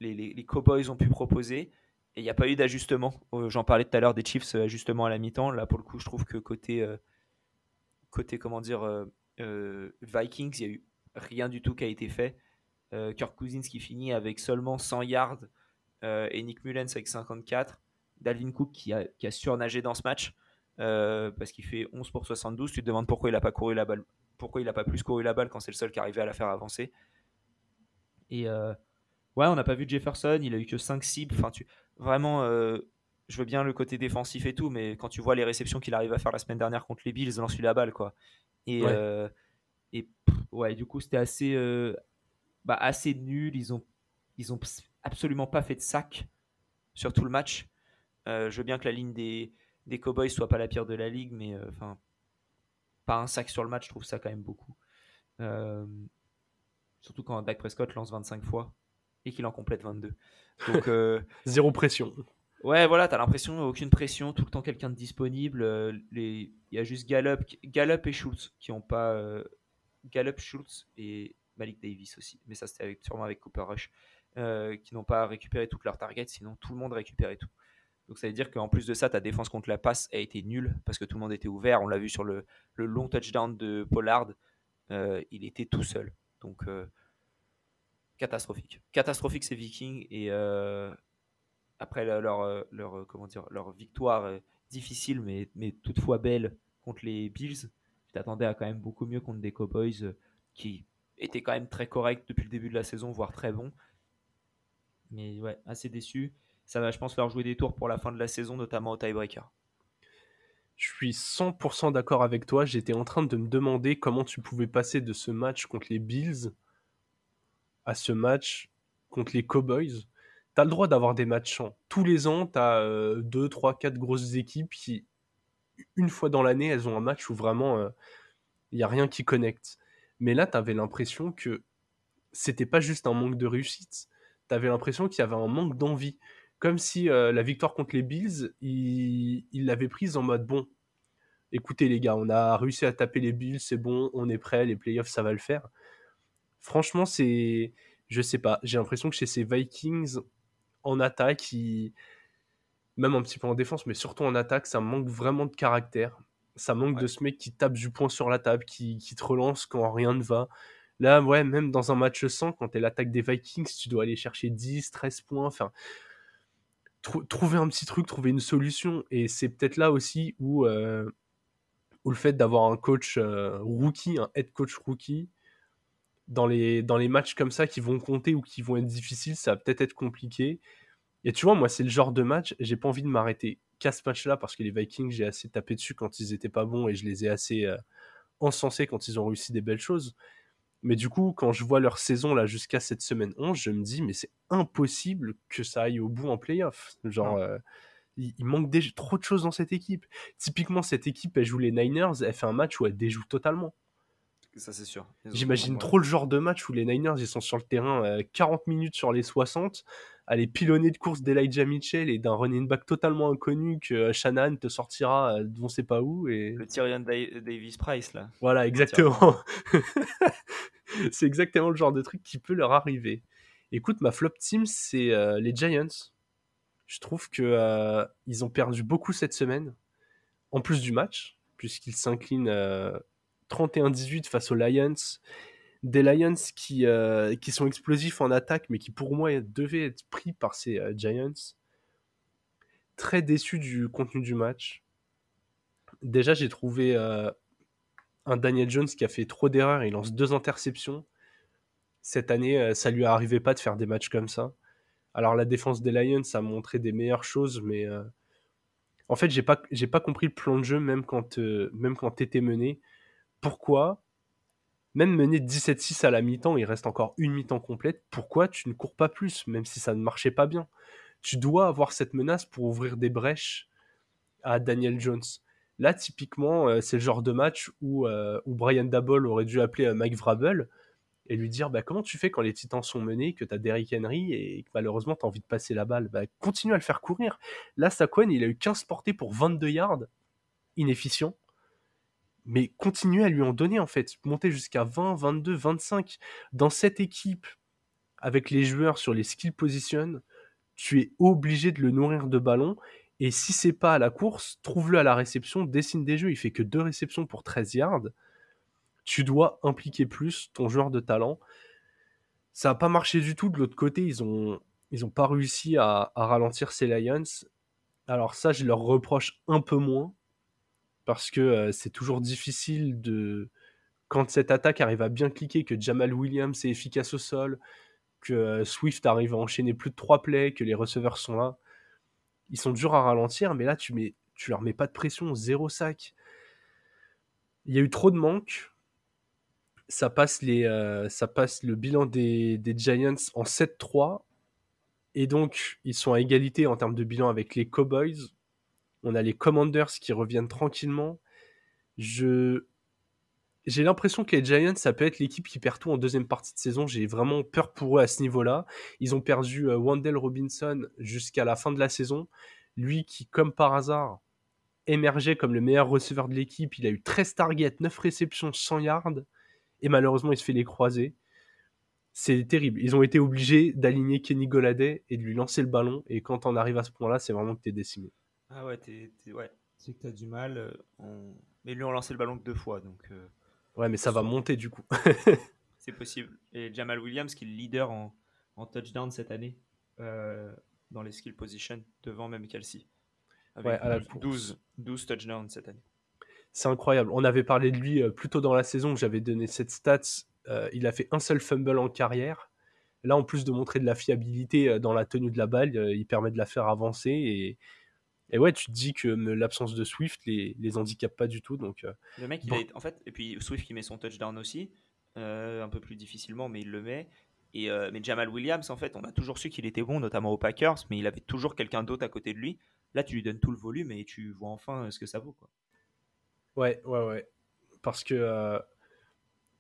les, Cowboys ont pu proposer. Et il n'y a pas eu d'ajustement. J'en parlais tout à l'heure des Chiefs, ajustement à la mi-temps. Là, pour le coup, je trouve que côté, côté comment dire, Vikings, il n'y a eu rien du tout qui a été fait. Kirk Cousins qui finit avec seulement 100 yards et Nick Mullens avec 54. Dalvin Cook qui a, qui a surnagé dans ce match parce qu'il fait 11 pour 72. Tu te demandes pourquoi il n'a pas couru la balle, pourquoi il n'a pas plus couru la balle quand c'est le seul qui arrivait à la faire avancer. Et Ouais, on n'a pas vu Jefferson, il a eu que 5 cibles. Enfin, tu... Vraiment, euh, je veux bien le côté défensif et tout, mais quand tu vois les réceptions qu'il arrive à faire la semaine dernière contre les Bills, lance lui la balle, quoi. Et, ouais, euh, et ouais du coup, c'était assez, euh, bah, assez nul. Ils ont, ils ont absolument pas fait de sac sur tout le match. je veux bien que la ligne des, des Cowboys soit pas la pire de la ligue, mais enfin, pas un sac sur le match, je trouve ça quand même beaucoup. surtout quand Dak Prescott lance 25 fois et qu'il en complète 22. Donc, euh, Zéro pression. Ouais, voilà, t'as l'impression, aucune pression, tout le temps quelqu'un de disponible. Euh. Il y a juste Gallup, Gallup et Schultz qui n'ont pas. Euh, Gallup, Schultz et Malik Davis aussi, mais ça c'était sûrement avec Cooper Rush, qui n'ont pas récupéré toutes leurs targets, sinon tout le monde récupérait tout. Donc ça veut dire qu'en plus de ça, ta défense contre la passe a été nulle parce que tout le monde était ouvert. On l'a vu sur le, long touchdown de Pollard, il était tout seul. Donc catastrophique. Catastrophique ces Vikings et euh, après leur, euh, leur, euh, comment dire, leur victoire difficile mais, mais toutefois belle contre les Bills, tu t'attendais à quand même beaucoup mieux contre des Cowboys qui étaient quand même très corrects depuis le début de la saison, voire très bons. Mais ouais, assez déçu. Ça va, je pense, leur jouer des tours pour la fin de la saison, notamment au tiebreaker. Je suis 100% d'accord avec toi. J'étais en train de me demander comment tu pouvais passer de ce match contre les Bills à ce match contre les Cowboys, tu as le droit d'avoir des matchs Tous les ans, tu as 2, 3, 4 grosses équipes qui, une fois dans l'année, elles ont un match où vraiment il euh, n'y a rien qui connecte. Mais là, tu avais l'impression que c'était pas juste un manque de réussite. Tu avais l'impression qu'il y avait un manque d'envie. Comme si euh, la victoire contre les Bills, il l'avait prise en mode bon, écoutez les gars, on a réussi à taper les Bills, c'est bon, on est prêt, les playoffs, ça va le faire. Franchement, c'est. Je sais pas, j'ai l'impression que chez ces Vikings, en attaque, même un petit peu en défense, mais surtout en attaque, ça manque vraiment de caractère. Ça manque de ce mec qui tape du poing sur la table, qui, te relance quand rien ne va. Là, ouais, même dans un match sans, quand t'es l'attaque des Vikings, tu dois aller chercher 10, 13 points. Enfin, trouver un petit truc, trouver une solution. Et c'est peut-être là aussi où, euh, où le fait d'avoir un coach euh, rookie, un head coach rookie, dans les, dans les matchs comme ça qui vont compter ou qui vont être difficiles, ça va peut-être être compliqué. Et tu vois, moi, c'est le genre de match, j'ai pas envie de m'arrêter ce match-là parce que les Vikings, j'ai assez tapé dessus quand ils étaient pas bons et je les ai assez euh, encensés quand ils ont réussi des belles choses. Mais du coup, quand je vois leur saison là jusqu'à cette semaine 11, je me dis, mais c'est impossible que ça aille au bout en playoff. Genre, euh, il, manque déjà trop de choses dans cette équipe. Typiquement, cette équipe, elle joue les Niners, elle fait un match où elle déjoue totalement. Ça, c'est sûr. J'imagine trop le genre de match où les Niners, ils sont sur le terrain 40 euh, minutes sur les 60, à les pilonner de course d'Elijah Mitchell et d'un running back totalement inconnu que euh, Shannon te sortira de on sait pas où. Et... Le Tyrion Davis Price, là. Voilà, exactement. c'est exactement le genre de truc qui peut leur arriver. Écoute, ma flop team, c'est euh, les Giants. Je trouve que ils ont perdu beaucoup cette semaine, en plus du match, puisqu'ils s'inclinent 31-18 face aux Lions. Des Lions qui, euh, qui sont explosifs en attaque, mais qui pour moi devaient être pris par ces euh, Giants. Très déçu du contenu du match. Déjà, j'ai trouvé euh, un Daniel Jones qui a fait trop d'erreurs. Il lance deux interceptions. Cette année, ça lui arrivait pas de faire des matchs comme ça. Alors, la défense des Lions a montré des meilleures choses, mais en fait, j'ai pas, pas compris le plan de jeu, même quand, même quand t'étais mené pourquoi, même mené 17-6 à la mi-temps, il reste encore une mi-temps complète, pourquoi tu ne cours pas plus, même si ça ne marchait pas bien? Tu dois avoir cette menace pour ouvrir des brèches à Daniel Jones. Là, typiquement, euh, c'est le genre de match où, euh, Brian Dabble aurait dû appeler euh, Mike Vrabel et lui dire bah, comment tu fais quand les Titans sont menés, que tu as Derrick Henry et que malheureusement tu as envie de passer la balle? Bah, continue à le faire courir. Là, Saquon, il a eu 15 portées pour 22 yards, inefficient mais continuez à lui en donner en fait, monter jusqu'à 20, 22, 25. Dans cette équipe, avec les joueurs sur les skill positions, tu es obligé de le nourrir de ballons. Et si c'est pas à la course, trouve-le à la réception, dessine des jeux. Il fait que deux réceptions pour 13 yards. Tu dois impliquer plus ton joueur de talent. Ça n'a pas marché du tout. De l'autre côté, ils ont, ils ont pas réussi à ralentir ces Lions. Alors ça, je leur reproche un peu moins parce que c'est toujours difficile de quand cette attaque arrive à bien cliquer, que Jamal Williams est efficace au sol, que Swift arrive à enchaîner plus de trois plays, que les receveurs sont là, ils sont durs à ralentir, mais là tu mets, tu leur mets pas de pression, zéro sac. Il y a eu trop de manques. Ça passe, les, ça passe le bilan des Giants en 7-3. Et donc, ils sont à égalité en termes de bilan avec les Cowboys. On a les Commanders qui reviennent tranquillement. Je j'ai l'impression que les Giants, ça peut être l'équipe qui perd tout en deuxième partie de saison. J'ai vraiment peur pour eux à ce niveau-là. Ils ont perdu euh, Wendell Robinson jusqu'à la fin de la saison. Lui qui, comme par hasard, émergeait comme le meilleur receveur de l'équipe. Il a eu 13 targets, 9 réceptions, 100 yards. Et malheureusement, il se fait les croiser. C'est terrible. Ils ont été obligés d'aligner Kenny Goladay et de lui lancer le ballon. Et quand on arrive à ce point-là, c'est vraiment que tu es décimé. Ah ouais, t'es, ouais. c'est que t'as du mal. Euh, mais lui, on lancé le ballon que deux fois. Donc, euh, ouais, mais ça va monter du coup. c'est possible. Et Jamal Williams, qui est le leader en, en touchdown cette année, euh, dans les skill positions, devant même Kelsey. Avec ouais, à la 12, 12 touchdowns cette année. C'est incroyable. On avait parlé de lui plus tôt dans la saison, j'avais donné cette stats. il a fait un seul fumble en carrière. Là, en plus de montrer de la fiabilité dans la tenue de la balle, il permet de la faire avancer et, et ouais, tu te dis que l'absence de Swift les, les handicape pas du tout. Donc, euh, le mec, il a, en fait, et puis Swift qui met son touchdown aussi, euh, un peu plus difficilement, mais il le met. Et, euh, mais Jamal Williams, en fait, on a toujours su qu'il était bon, notamment aux Packers, mais il avait toujours quelqu'un d'autre à côté de lui. Là, tu lui donnes tout le volume et tu vois enfin ce que ça vaut. Quoi. Ouais, ouais, ouais. Parce que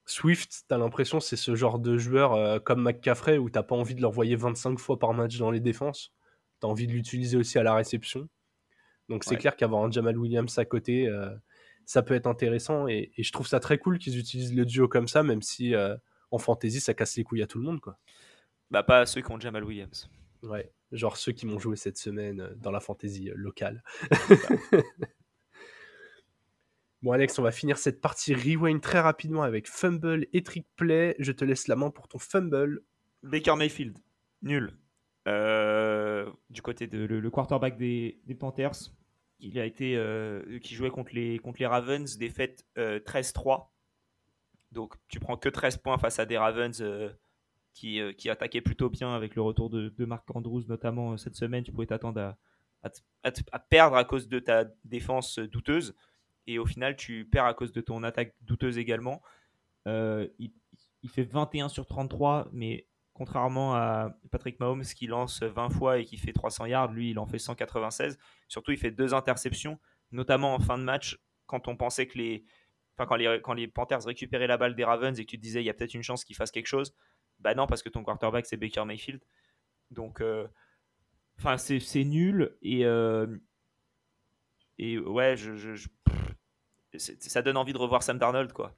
Swift, t'as l'impression c'est ce genre de joueur comme McCaffrey où t'as pas envie de l'envoyer 25 fois par match dans les défenses. T'as envie de l'utiliser aussi à la réception. Donc c'est Ouais. clair qu'avoir un Jamal Williams à côté, euh, ça peut être intéressant. Et, et je trouve ça très cool qu'ils utilisent le duo comme ça, même si euh, en fantasy ça casse les couilles à tout le monde. quoi. Bah, pas ceux qui ont Jamal Williams. Ouais. Genre ceux qui m'ont joué cette semaine euh, dans la fantasy locale. Bon Alex, on va finir cette partie rewind très rapidement avec fumble et trick play. Je te laisse la main pour ton fumble. Baker Mayfield, nul. Euh, du côté de Le, quarterback des, Panthers. il a été euh, qui jouait contre les contre les Ravens, défaite euh, 13-3. Donc tu prends que 13 points face à des Ravens euh, qui, euh, qui attaquaient plutôt bien avec le retour de, de Marc Andrews, notamment euh, cette semaine, tu pouvais t'attendre à, à perdre à cause de ta défense douteuse. Et au final, tu perds à cause de ton attaque douteuse également. Euh, il, il fait 21 sur 33, mais Contrairement à Patrick Mahomes qui lance 20 fois et qui fait 300 yards, lui il en fait 196. Surtout, il fait deux interceptions, notamment en fin de match, quand on pensait que les. Enfin, quand les, quand les Panthers récupéraient la balle des Ravens et que tu te disais il y a peut-être une chance qu'ils fassent quelque chose. Bah non, parce que ton quarterback c'est Baker Mayfield. Donc, euh, enfin, c'est c'est nul. et, euh, et ouais, je, ça donne envie de revoir Sam Darnold, quoi.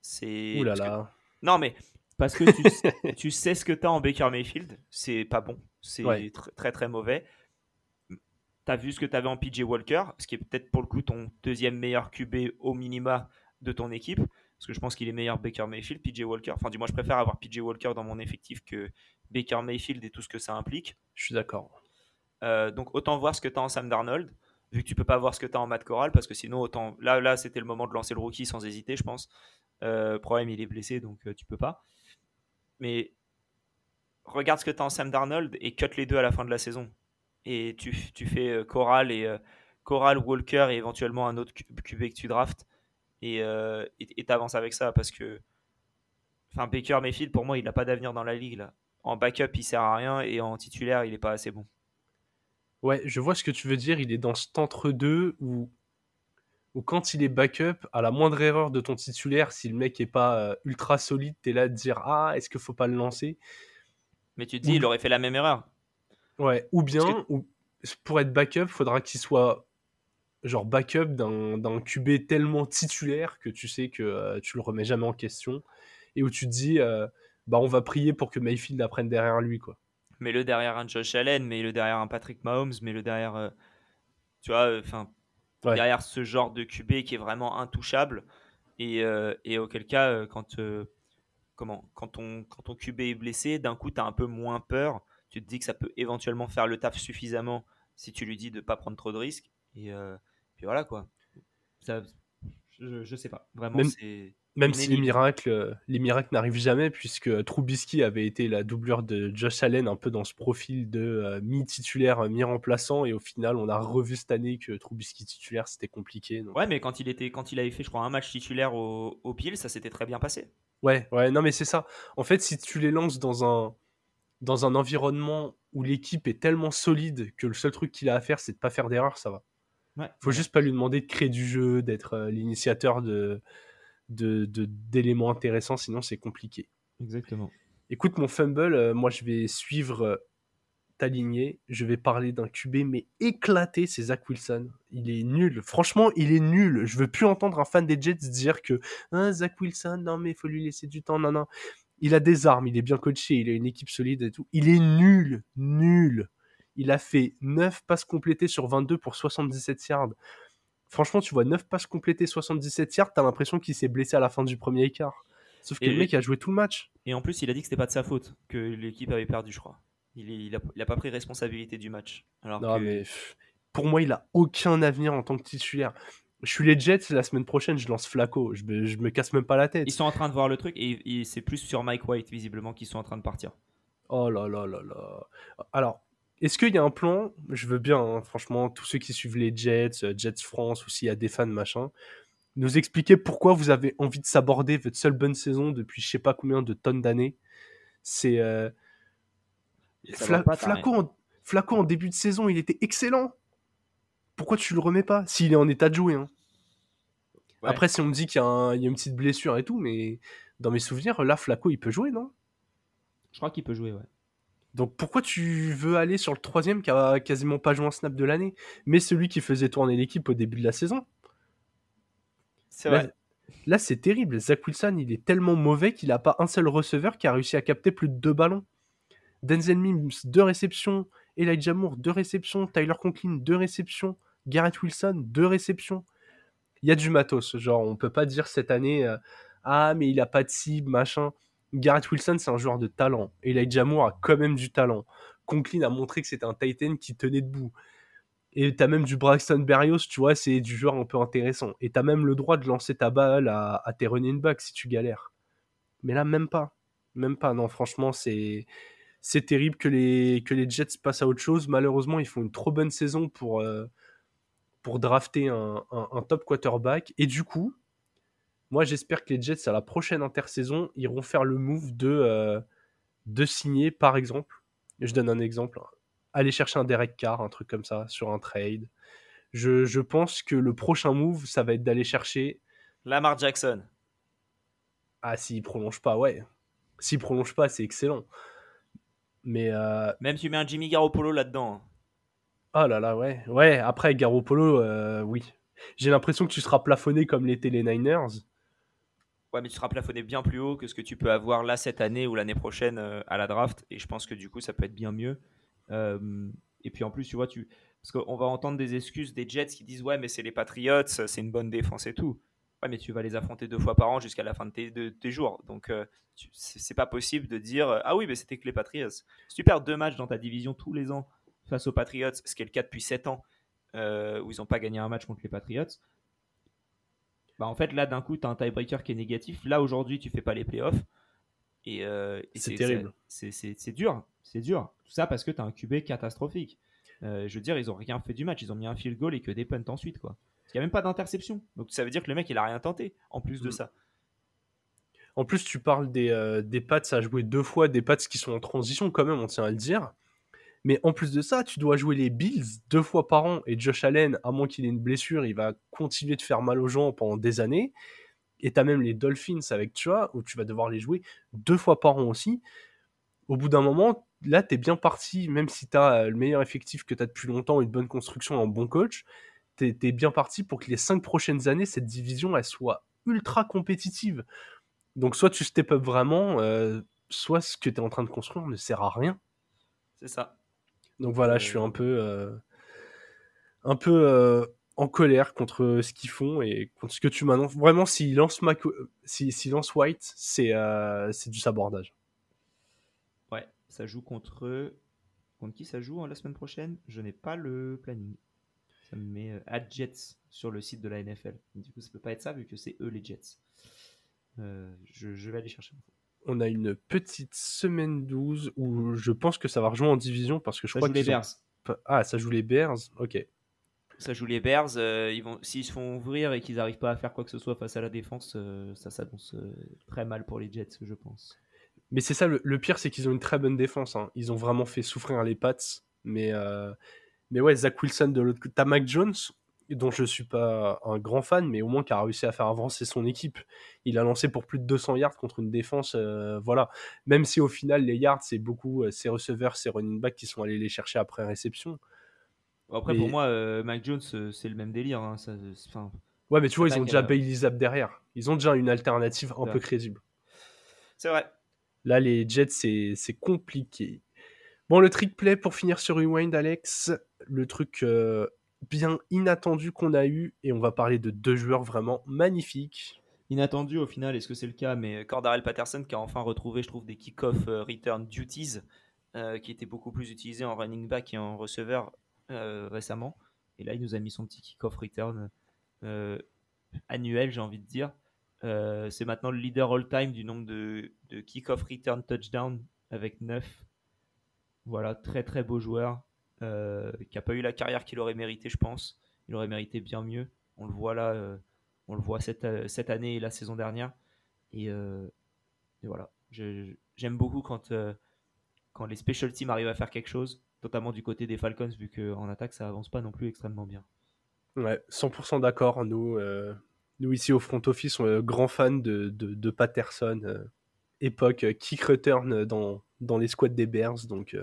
C'est. Ouh là que- là. Non, mais Parce que tu sais- tu sais ce que tu as en Baker Mayfield, c'est pas bon, c'est Ouais. tr- très très mauvais. Tu as vu ce que tu avais en PJ Walker, ce qui est peut-être pour le coup ton deuxième meilleur QB au minima de ton équipe, parce que je pense qu'il est meilleur Baker Mayfield, PJ Walker. Enfin, du moins, je préfère avoir PJ Walker dans mon effectif que Baker Mayfield et tout ce que ça implique. Je suis d'accord. Euh, donc, autant voir ce que tu as en Sam Darnold, vu que tu peux pas voir ce que tu as en Matt Corral, parce que sinon, autant. Là, là c'était le moment de lancer le rookie sans hésiter, je pense. Euh, problème, il est blessé, donc euh, tu peux pas. Mais regarde ce que tu as en Sam Darnold et cut les deux à la fin de la saison. Et tu, fais euh, Corral et euh, Walker et éventuellement un autre QB que tu draftes. Et euh, t'avances avec ça parce que. Enfin, Baker Mayfield, pour moi, il n'a pas d'avenir dans la ligue. En backup, il sert à rien et en titulaire, il est pas assez bon. Ouais, je vois ce que tu veux dire. Il est dans cet entre-deux où, où quand il est backup, à la moindre erreur de ton titulaire, si le mec est pas euh, ultra solide, t'es là de dire Ah, est-ce qu'il faut pas le lancer? Mais tu te dis, Ou- il aurait fait la même erreur. Ouais, ou bien, ou, pour être backup, faudra qu'il soit genre backup d'un QB tellement titulaire que tu sais que euh, tu le remets jamais en question et où tu te dis euh, bah on va prier pour que Mayfield apprenne derrière lui quoi. Mets-le derrière un Josh Allen, mets-le derrière un Patrick Mahomes, mets-le derrière. euh, tu vois, enfin. Ouais. derrière ce genre de QB qui est vraiment intouchable. Et, euh, et auquel cas, euh, quand, euh, comment, quand, ton, quand ton QB est blessé, d'un coup, tu as un peu moins peur. Tu te dis que ça peut éventuellement faire le taf suffisamment si tu lui dis de ne pas prendre trop de risques. Et euh, puis voilà quoi. ça, je, je sais pas. Vraiment, c'est. Même si les miracles, euh, les miracles n'arrivent jamais, puisque Trubisky avait été la doublure de Josh Allen, un peu dans ce profil de euh, mi-titulaire, euh, mi-remplaçant, et au final, on a revu cette année que Trubisky titulaire, c'était compliqué. donc- Ouais, mais quand il, était, quand il avait fait, je crois, un match titulaire au, au Bills, ça s'était très bien passé. Ouais, ouais, non, mais c'est ça. En fait, si tu les lances dans un, dans un environnement où l'équipe est tellement solide que le seul truc qu'il a à faire, c'est de pas faire d'erreur, ça va. Ouais. Faut juste pas lui demander de créer du jeu, d'être euh, l'initiateur de, de, de- d'éléments intéressants, sinon c'est compliqué. Exactement. Écoute, mon fumble, euh, moi je vais suivre euh, ta lignée. Je vais parler d'un QB, mais éclaté, c'est Zach Wilson. Il est nul. Franchement, il est nul. Je veux plus entendre un fan des Jets dire que Ah, Zach Wilson, non, mais il faut lui laisser du temps. Non, non. Il a des armes, il est bien coaché, il a une équipe solide et tout. Il est nul, nul. Il a fait 9 passes complétées sur 22 pour 77 yards. Franchement, tu vois 9 passes complétées, 77 yards, t'as l'impression qu'il s'est blessé à la fin du premier écart. Sauf que Et- le mec a joué tout le match. Et en plus, il a dit que c'était pas de sa faute que l'équipe avait perdu, je crois. Il, est- il, a, il a pas pris responsabilité du match. Alors Non, que- mais pour moi, il a aucun avenir en tant que titulaire. Je suis les Jets, la semaine prochaine, je lance Flacco. Je me, je me casse même pas la tête. Ils sont en train de voir le truc et, et c'est plus sur Mike White, visiblement, qu'ils sont en train de partir. Oh là là là là. Alors, est-ce qu'il y a un plan Je veux bien, hein, franchement, tous ceux qui suivent les Jets, euh, Jets France, ou s'il y a des fans, machin, nous expliquer pourquoi vous avez envie de s'aborder votre seule bonne saison depuis je sais pas combien de tonnes d'années? C'est. euh, Ça Fla- va pas, t'as Flacco, en, Flacco, en début de saison, il était excellent. Pourquoi tu le remets pas S'il est en état de jouer. hein? Ouais. Après, si on me dit qu'il y, a un- y a une petite blessure et tout, mais Dans mes souvenirs, là, Flaco, il peut jouer, non? Je crois qu'il peut jouer, ouais. Donc pourquoi tu veux aller sur le troisième qui a quasiment pas joué un snap de l'année, mais celui qui faisait tourner l'équipe au début de la saison? C'est Là, vrai. là, c'est terrible. Zach Wilson, il est tellement mauvais qu'il a pas un seul receveur qui a réussi à capter plus de deux ballons. Denzel Mims, deux réceptions. Elijah Moore, deux réceptions. Tyler Conklin, deux réceptions. Garrett Wilson, deux réceptions. Il y a du matos. Genre, on peut pas dire cette année, euh, ah, mais il a pas de cible, machin. Garrett Wilson, c'est un joueur de talent. Elijah Moore a quand même du talent. Conklin a montré que c'était un Titan qui tenait debout. Et t'as même du Braxton Berrios, tu vois, c'est du joueur un peu intéressant. Et t'as même le droit de lancer ta balle à, à tes running backs si tu galères. Mais là, même pas. Même pas, non, franchement, c'est. C'est terrible que les, que les Jets passent à autre chose. Malheureusement, ils font une trop bonne saison pour, euh, pour drafter un, top quarterback. Et du coup, moi, j'espère que les Jets, à la prochaine intersaison, iront faire le move de, euh, de signer, par exemple, je donne un exemple, hein, aller chercher un Derek Carr, un truc comme ça, sur un trade. Je, je pense que le prochain move, ça va être d'aller chercher. Lamar Jackson. Ah, s'il prolonge pas, ouais. S'il prolonge pas, c'est excellent. Mais euh, Même tu mets un Jimmy Garoppolo là-dedans. hein. Oh là là, ouais. Ouais, après, Garoppolo, euh, oui. J'ai l'impression que tu seras plafonné comme l'étaient les Niners. Ouais, mais tu seras plafonné bien plus haut que ce que tu peux avoir là cette année ou l'année prochaine euh, à la draft. Et je pense que du coup, ça peut être bien mieux. Euh, et puis en plus, tu vois. Parce qu'on va entendre des excuses des Jets qui disent Ouais, mais c'est les Patriots, c'est une bonne défense et tout. Ouais, mais tu vas les affronter deux fois par an jusqu'à la fin de tes, jours. Donc, euh, c'est pas possible de dire Ah oui, mais c'était que les Patriots. Si tu perds deux matchs dans ta division tous les ans face aux Patriots, ce qui est le cas depuis 7 ans, où ils n'ont pas gagné un match contre les Patriots, bah, en fait, là, d'un coup, tu as un tiebreaker qui est négatif. Là, aujourd'hui, tu fais pas les playoffs. et, euh, et C'est terrible. C'est- dur. C'est dur. Tout ça parce que tu as un QB catastrophique. Euh, je veux dire, ils ont rien fait du match. Ils ont mis un field goal et que des punts ensuite. quoi. Il n'y a même pas d'interception. Donc, ça veut dire que le mec, il a rien tenté en plus de Mm. ça. En plus, tu parles des, euh, des Pats à jouer deux fois, des Pats qui sont en transition quand même, on tient à le dire. Mais en plus de ça, tu dois jouer les Bills deux fois par an. Et Josh Allen, à moins qu'il ait une blessure, il va continuer de faire mal aux gens pendant des années. Et t'as même les Dolphins avec Tua, où tu vas devoir les jouer deux fois par an aussi. Au bout d'un moment, là, t'es bien parti, même si t'as euh, le meilleur effectif que t'as depuis longtemps, une bonne construction, un bon coach, t'es t'es bien parti pour que les cinq prochaines années, cette division, elle soit ultra compétitive. Donc soit tu step up vraiment, euh, soit ce que tu es en train de construire ne sert à rien. C'est ça. Donc voilà, je suis un peu, euh, un peu euh, en colère contre ce qu'ils font et contre ce que tu m'annonces. Vraiment, s'ils lancent, Mac... lancent White, c'est euh, c'est du sabordage. Ouais, ça joue contre. Contre qui ça joue hein, la semaine prochaine? Je n'ai pas le planning. Ça me met at Jets sur le site de la NFL. Du coup, ça peut pas être ça vu que c'est eux les Jets. Je, je vais aller chercher. On a une petite semaine 12 où je pense que ça va rejoindre en division parce que je Ça crois joue les ont Bears. Ah, ça joue les Bears Ok. Ça joue les Bears. euh, ils vont, s'ils se font ouvrir et qu'ils n'arrivent pas à faire quoi que ce soit face à la défense, euh, ça s'annonce euh, très mal pour les Jets, je pense. Mais c'est ça, le, le pire, c'est qu'ils ont une très bonne défense. hein. Ils ont vraiment fait souffrir les Pats. Mais, euh, mais ouais, Zach Wilson de l'autre côté. T'as Mac Jones, dont je suis pas un grand fan, mais au moins qui a réussi à faire avancer son équipe. Il a lancé pour plus de 200 yards contre une défense. euh, voilà. Même si au final, les yards, c'est beaucoup euh, ses receveurs, ses running backs qui sont allés les chercher après réception. Après, Mais- pour moi, euh, Mac Jones, c'est le même délire. hein, ça- Ouais, mais tu vois, ils ont déjà Bailey Zapp derrière. Ils ont déjà une alternative un peu crédible. C'est vrai. Là, les Jets, c'est c'est compliqué. Bon, le trick play pour finir sur Rewind, Alex. Le truc euh, bien inattendu qu'on a eu. Et on va parler de deux joueurs vraiment magnifiques. inattendu au final, est-ce que c'est le cas? Mais Cordarel Patterson qui a enfin retrouvé, je trouve, des kick-off euh, return duties euh, qui étaient beaucoup plus utilisés en running back et en receveur euh, récemment. Et là, il nous a mis son petit kick-off return annuel, j'ai envie de dire. C'est maintenant le leader all-time du nombre de, de kick-off return touchdown avec 9. Voilà, très très beau joueur euh, qui n'a pas eu la carrière qu'il aurait mérité, je pense. Il aurait mérité bien mieux. On le voit là, euh, on le voit cette, euh, cette année et la saison dernière. Et, euh, et voilà, j'aime beaucoup quand, quand les special teams arrivent à faire quelque chose, notamment du côté des Falcons, vu qu'en attaque ça avance pas non plus extrêmement bien. Ouais, 100% d'accord. Nous, Nous, ici au front office, on est grand fan de, de, Patterson, époque kick return dans, dans les squads des Bears. Donc,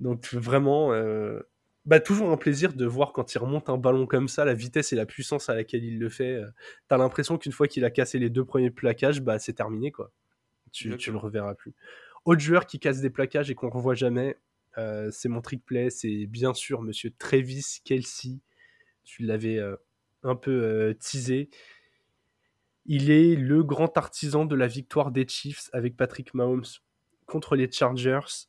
donc vraiment, bah, toujours un plaisir de voir quand il remonte un ballon comme ça, la vitesse et la puissance à laquelle il le fait. Euh, t'as l'impression qu'une fois qu'il a cassé les deux premiers plaquages, bah, c'est terminé. quoi. Tu, tu le reverras plus. Autre joueur qui casse des plaquages et qu'on ne revoit jamais, euh, c'est mon trick play, c'est bien sûr monsieur Travis Kelsey. Tu l'avais euh, un peu teasé. Il est le grand artisan de la victoire des Chiefs avec Patrick Mahomes contre les Chargers.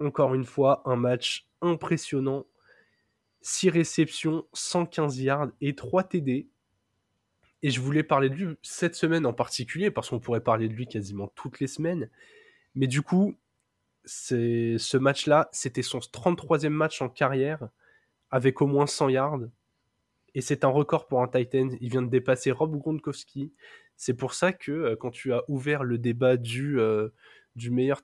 Encore une fois, un match impressionnant 6 réceptions, 115 yards et 3 TD. Et je voulais parler de lui cette semaine en particulier, parce qu'on pourrait parler de lui quasiment toutes les semaines. Mais du coup, ce match-là, c'était son 33e match en carrière, avec au moins 100 yards. Et c'est un record pour un Titan. Il vient de dépasser Rob Gronkowski. C'est pour ça que euh, quand tu as ouvert le débat du, euh, du meilleur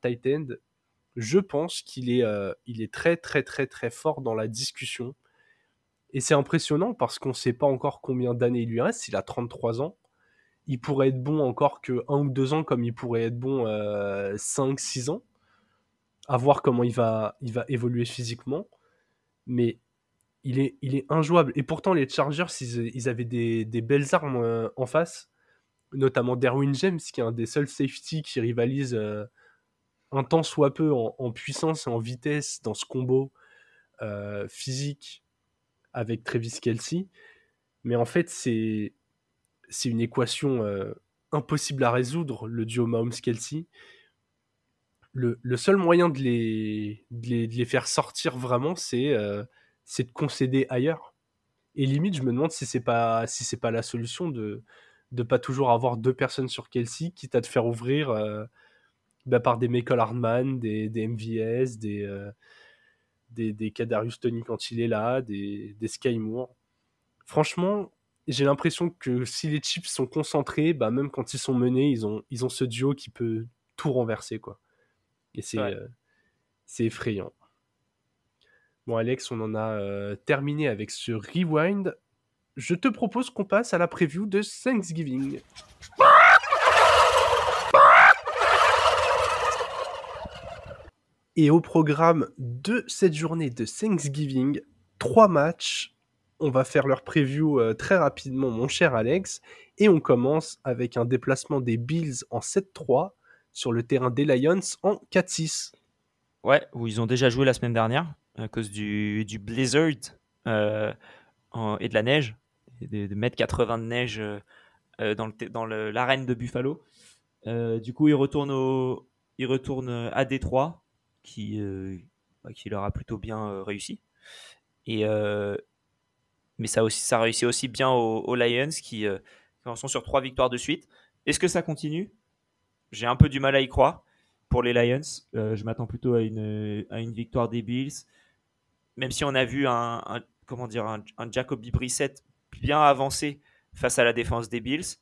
je pense qu'il est, euh, est très très très très fort dans la discussion. Et c'est impressionnant parce qu'on ne sait pas encore combien d'années il lui reste. Il a 33 ans. Il pourrait être bon encore que un ou deux ans, comme il pourrait être bon euh, 5-6 ans. À voir comment il va, il va évoluer physiquement. Mais il est, il injouable. Et pourtant, les Chargers, ils, avaient des, belles armes euh, en face. Notamment Derwin James, qui est un des seuls safety qui rivalise euh, un temps soit peu en, puissance et en vitesse dans ce combo euh, physique avec Travis Kelsey. Mais en fait, c'est une équation euh, impossible à résoudre, le duo Mahomes-Kelsey. Le, le, seul moyen de les, de les, faire sortir vraiment, c'est euh, de concéder ailleurs. Et limite, je me demande si c'est pas si c'est pas la solution de de pas toujours avoir deux personnes sur Kelsey, quitte à te faire ouvrir euh, bah, par des Michael Hardman, des, des MVS, des, des, des Kadarius Tony quand il est là, des, des Sky Moore. Franchement, j'ai l'impression que si les chips sont concentrés, bah même quand ils sont menés, ils ont, ils ont ce duo qui peut tout renverser. quoi. Et c'est euh, effrayant. Bon Alex, on en a euh, terminé avec ce rewind. Je te propose qu'on passe à la preview de Thanksgiving. Et au programme de cette journée de Thanksgiving, trois matchs. On va faire leur preview euh, très rapidement, mon cher Alex. Et on commence avec un déplacement des Bills en 7-3 sur le terrain des Lions en 4-6. Ouais, où ils ont déjà joué la semaine dernière à cause du, du blizzard euh, et de la neige, de, de mètres 80 de neige euh, dans, le, dans l'arène de Buffalo. du coup, ils retournent, ils retournent à Détroit qui, euh, bah, qui leur a plutôt bien euh, réussi. Et, euh, mais ça, aussi, ça réussit aussi bien aux, Lions qui, sont sur trois victoires de suite. Est-ce que ça continue? J'ai un peu du mal à y croire pour les Lions. je m'attends plutôt à une, à une victoire des Bills. Même si on a vu un, comment dire, un, Jacoby Brissett bien avancé face à la défense des Bills.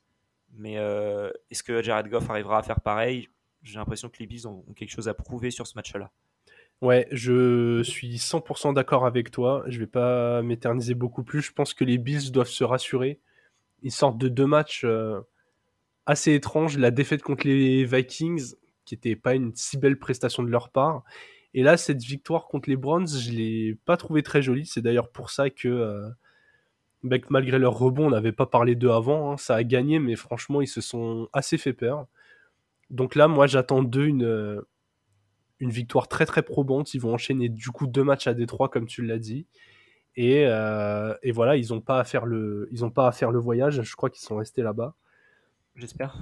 Mais est-ce que Jared Goff arrivera à faire pareil? J'ai l'impression que les Bills ont, quelque chose à prouver sur ce match-là. Ouais, je suis 100% d'accord avec toi. Je vais pas m'éterniser beaucoup plus. Je pense que les Bills doivent se rassurer. Ils sortent de deux matchs euh, assez étranges. La défaite contre les Vikings, qui n'était pas une si belle prestation de leur part. Et là, cette victoire contre les Browns, je l'ai pas trouvé très jolie. C'est d'ailleurs pour ça que, euh, bah, malgré leur rebond, on n'avait pas parlé d'eux avant. Hein. Ça a gagné, mais franchement, ils se sont assez fait peur. Donc là, moi, j'attends d'eux une, euh, une victoire très très probante. Ils vont enchaîner du coup deux matchs à Détroit, comme tu l'as dit. Et, euh, et, voilà, ils n'ont pas, à faire le, ils ont pas à faire le voyage. Je crois qu'ils sont restés là-bas. J'espère.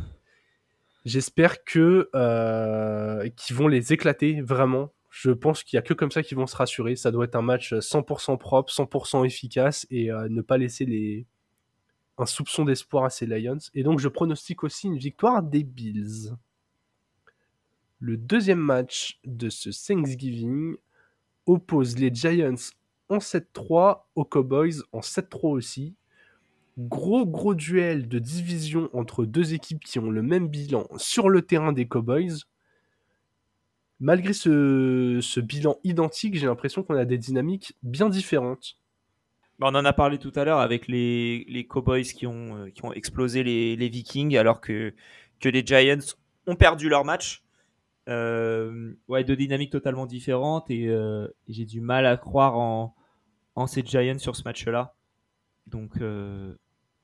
J'espère que euh, qu'ils vont les éclater vraiment. Je pense qu'il n'y a que comme ça qu'ils vont se rassurer. Ça doit être un match 100% propre, 100% efficace et ne pas laisser les, un soupçon d'espoir à ces Lions. Et donc je pronostique aussi une victoire des Bills le deuxième match de ce Thanksgiving oppose les Giants en 7-3 aux Cowboys en 7-3 aussi. Gros gros duel de division entre deux équipes qui ont le même bilan sur le terrain des Cowboys. Malgré ce, bilan identique, j'ai l'impression qu'on a des dynamiques bien différentes. Bah, on en a parlé tout à l'heure avec les, Cowboys qui ont, euh, qui ont explosé les, Vikings alors que les Giants ont perdu leur match. Euh, ouais, deux dynamiques totalement différentes et, euh, et j'ai du mal à croire en, ces Giants sur ce match-là. Donc, euh,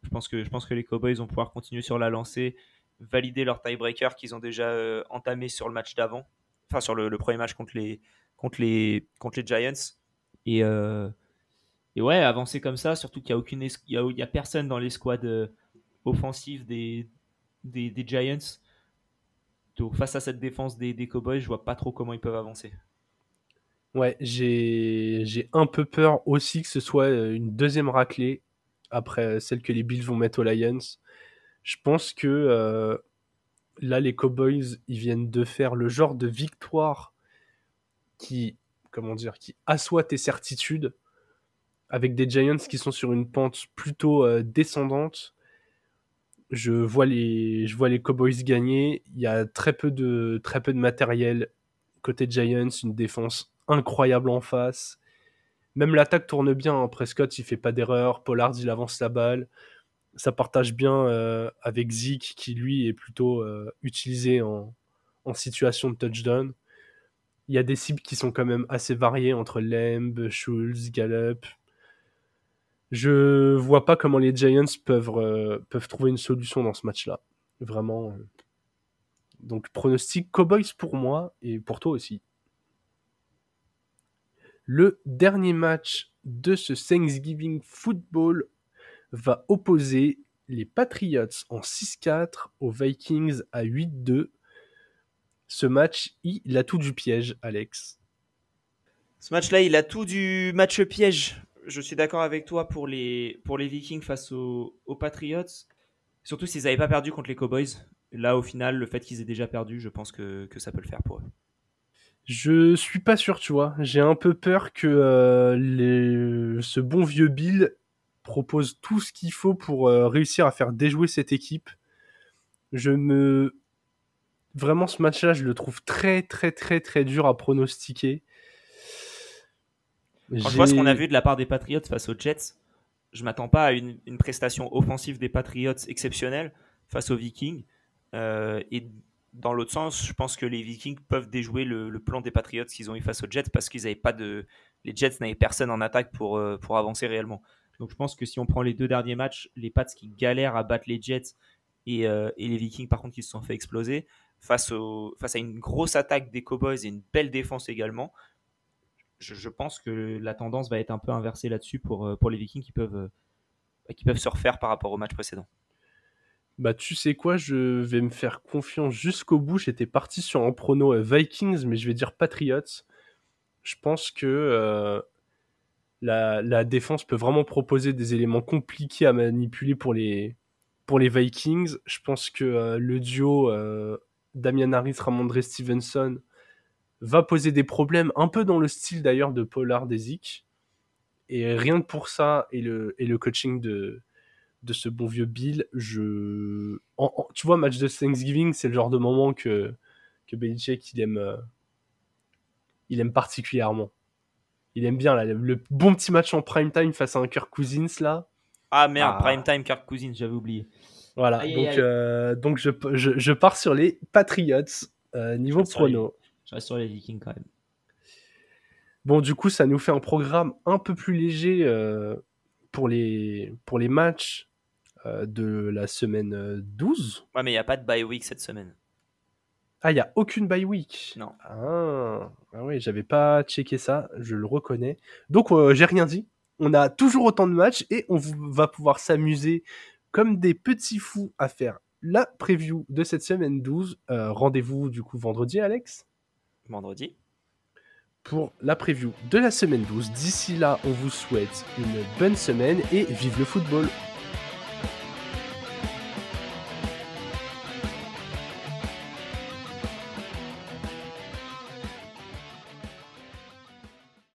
je, pense que, je pense que les Cowboys vont pouvoir continuer sur la lancée, valider leur tiebreaker qu'ils ont déjà euh, entamé sur le match d'avant, enfin sur le, premier match contre les, contre les, contre les Giants. Et, et ouais, avancer comme ça, surtout qu'il y a, a personne dans l'escouade euh, offensive des, des, des Giants. Face à cette défense des, Cowboys, je vois pas trop comment ils peuvent avancer. Ouais, j'ai j'ai un peu peur aussi que ce soit euh, une deuxième raclée après celle que les Bills vont mettre aux Lions. Je pense que euh, là, les Cowboys, ils viennent de faire le genre de victoire qui, comment dire, qui assoit tes certitudes avec des Giants qui sont sur une pente plutôt euh, descendante. Je vois les, je vois les Cowboys gagner. Il y a très peu de, très peu de matériel côté Giants, une défense incroyable en face. Même l'attaque tourne bien. hein. Prescott, il fait pas d'erreur. Pollard, il avance la balle. Ça partage bien euh, avec Zeke, qui lui est plutôt euh, utilisé en, en situation de touchdown. Il y a des cibles qui sont quand même assez variées entre Lamb, Schultz, Gallup. Je vois pas comment les Giants peuvent, euh, peuvent trouver une solution dans ce match-là. Vraiment. euh. Donc, pronostic Cowboys pour moi et pour toi aussi. Le dernier match de ce Thanksgiving Football va opposer les Patriots en 6-4 aux Vikings à 8-2. Ce match, il a tout du piège, Alex. Ce match-là, il a tout du match piège. Je suis d'accord avec toi pour les, pour les Vikings face aux, Patriots. Surtout s'ils n'avaient pas perdu contre les Cowboys. Là, au final, le fait qu'ils aient déjà perdu, je pense que, que ça peut le faire pour eux. Je suis pas sûr, tu vois. J'ai un peu peur que euh, ce bon vieux Bill propose tout ce qu'il faut pour euh, réussir à faire déjouer cette équipe. Je me. Vraiment, ce match-là, je le trouve très, très, très, très dur à pronostiquer. Quand je vois ce qu'on a vu de la part des Patriots face aux Jets, je m'attends pas à une, une prestation offensive des Patriots exceptionnelle face aux Vikings. Euh, et dans l'autre sens, je pense que les Vikings peuvent déjouer le, le plan des Patriots qu'ils ont eu face aux Jets parce qu'ils n'avaient pas de. Les Jets n'avaient personne en attaque pour, euh, pour avancer réellement. Donc je pense que si on prend les deux derniers matchs, les Pats qui galèrent à battre les Jets Et, euh, et les Vikings, par contre, qui se sont fait exploser face, au, face à une grosse attaque des Cowboys et une belle défense également. Je, pense que la tendance va être un peu inversée là-dessus pour, euh, pour les Vikings qui peuvent, euh, qui peuvent se refaire par rapport au match précédent. Bah, tu sais quoi, je vais me faire confiance jusqu'au bout. J'étais parti sur un prono euh, Vikings, mais je vais dire Patriots. Je pense que la, défense peut vraiment proposer des éléments compliqués à manipuler pour les, pour les Vikings. Je pense que le duo Damian Harris, Ramondre Stevenson va poser des problèmes, un peu dans le style d'ailleurs de Pollard Zeke. Et rien que pour ça, et le, et le coaching de, de ce bon vieux Bill, je... en- en- tu vois, match de Thanksgiving, c'est le genre de moment que, que Belichick, il aime, euh, il aime particulièrement. Il aime bien là, le, bon petit match en prime time face à un Kirk Cousins là. Ah merde, Ah. prime time Kirk Cousins. j'avais oublié. Voilà, Aïe, donc, aïe. euh, donc je, je, je pars sur les Patriots euh, niveau prono. Je reste sur les Vikings quand même. Bon, du coup, ça nous fait un programme un peu plus léger euh, pour, les, pour les matchs euh, de la semaine euh, 12. Ouais, mais il n'y a pas de bye week cette semaine. Ah, il n'y a aucune bye week. Non. Ah, ah oui, j'avais pas checké ça, je le reconnais. Donc, euh, j'ai rien dit. On a toujours autant de matchs et on va pouvoir s'amuser comme des petits fous à faire la preview de cette semaine 12. Euh, Rendez-vous du coup vendredi, Alex? Vendredi. pour la preview de la semaine 12. D'ici là, on vous souhaite une bonne semaine et vive le football